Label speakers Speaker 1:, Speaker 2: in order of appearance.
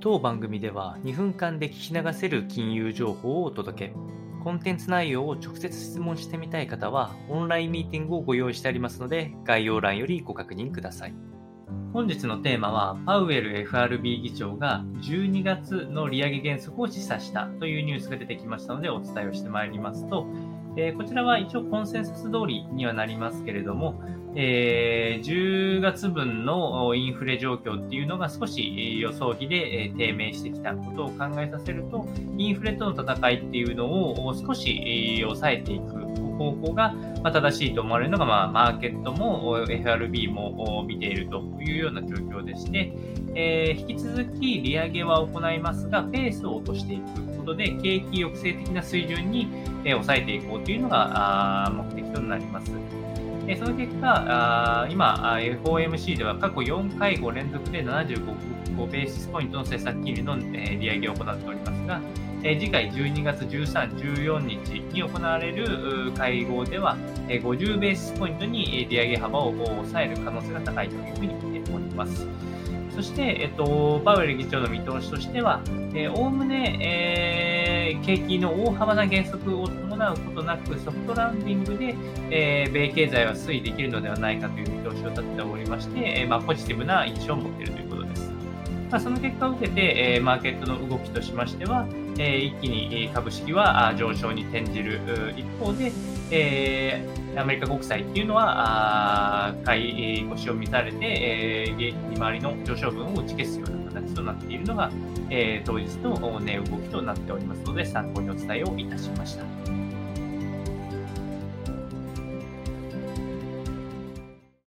Speaker 1: 当番組では2分間で聞き流せる金融情報をお届け。コンテンツ内容を直接質問してみたい方は、オンラインミーティングをご用意してありますので、概要欄よりご確認ください。本日のテーマは、パウエル FRB 議長が12月の利上げ原則を示唆したというニュースが出てきましたので、お伝えをしてまいりますと、えー、こちらは一応コンセンサス通りにはなりますけれども、えー、10月分のインフレ状況っていうのが少し予想比で低迷してきたことを考えさせると、インフレとの戦いっていうのを少し抑えていく方向が正しいと思われるのが、まあ、マーケットも FRB も見ているというような状況でして、えー、引き続き利上げは行いますが、ペースを落としていくことで、景気抑制的な水準に抑えていこうというのが目的となります。えその結果、あ今、FOMC では過去4回5連続で75ベーシスポイントの政策金利のえ利上げを行っておりますが、え次回12月13、14日に行われる会合では、え50ベーシスポイントに利上げ幅を抑える可能性が高いというふうに見ております。そして、えっと、パウエル議長の見通しとしては、おおむね、えー、景気の大幅な減速を伴うことなく、ソフトランディングで、えー、米経済は推移できるのではないかという見通しを立てておりまして、えーまあ、ポジティブな印象を持っているということです。まあ、その結果を受けて、えー、マーケットの動きとしましては、えー、一気に株式は上昇に転じる一方で、えー、アメリカ国債っていうのは、買い越しを見されて、えー、利回りの上昇分を打ち消すような形となっているのが、えー、当日の値動きとなっておりますので、参考にお伝えをいたしました。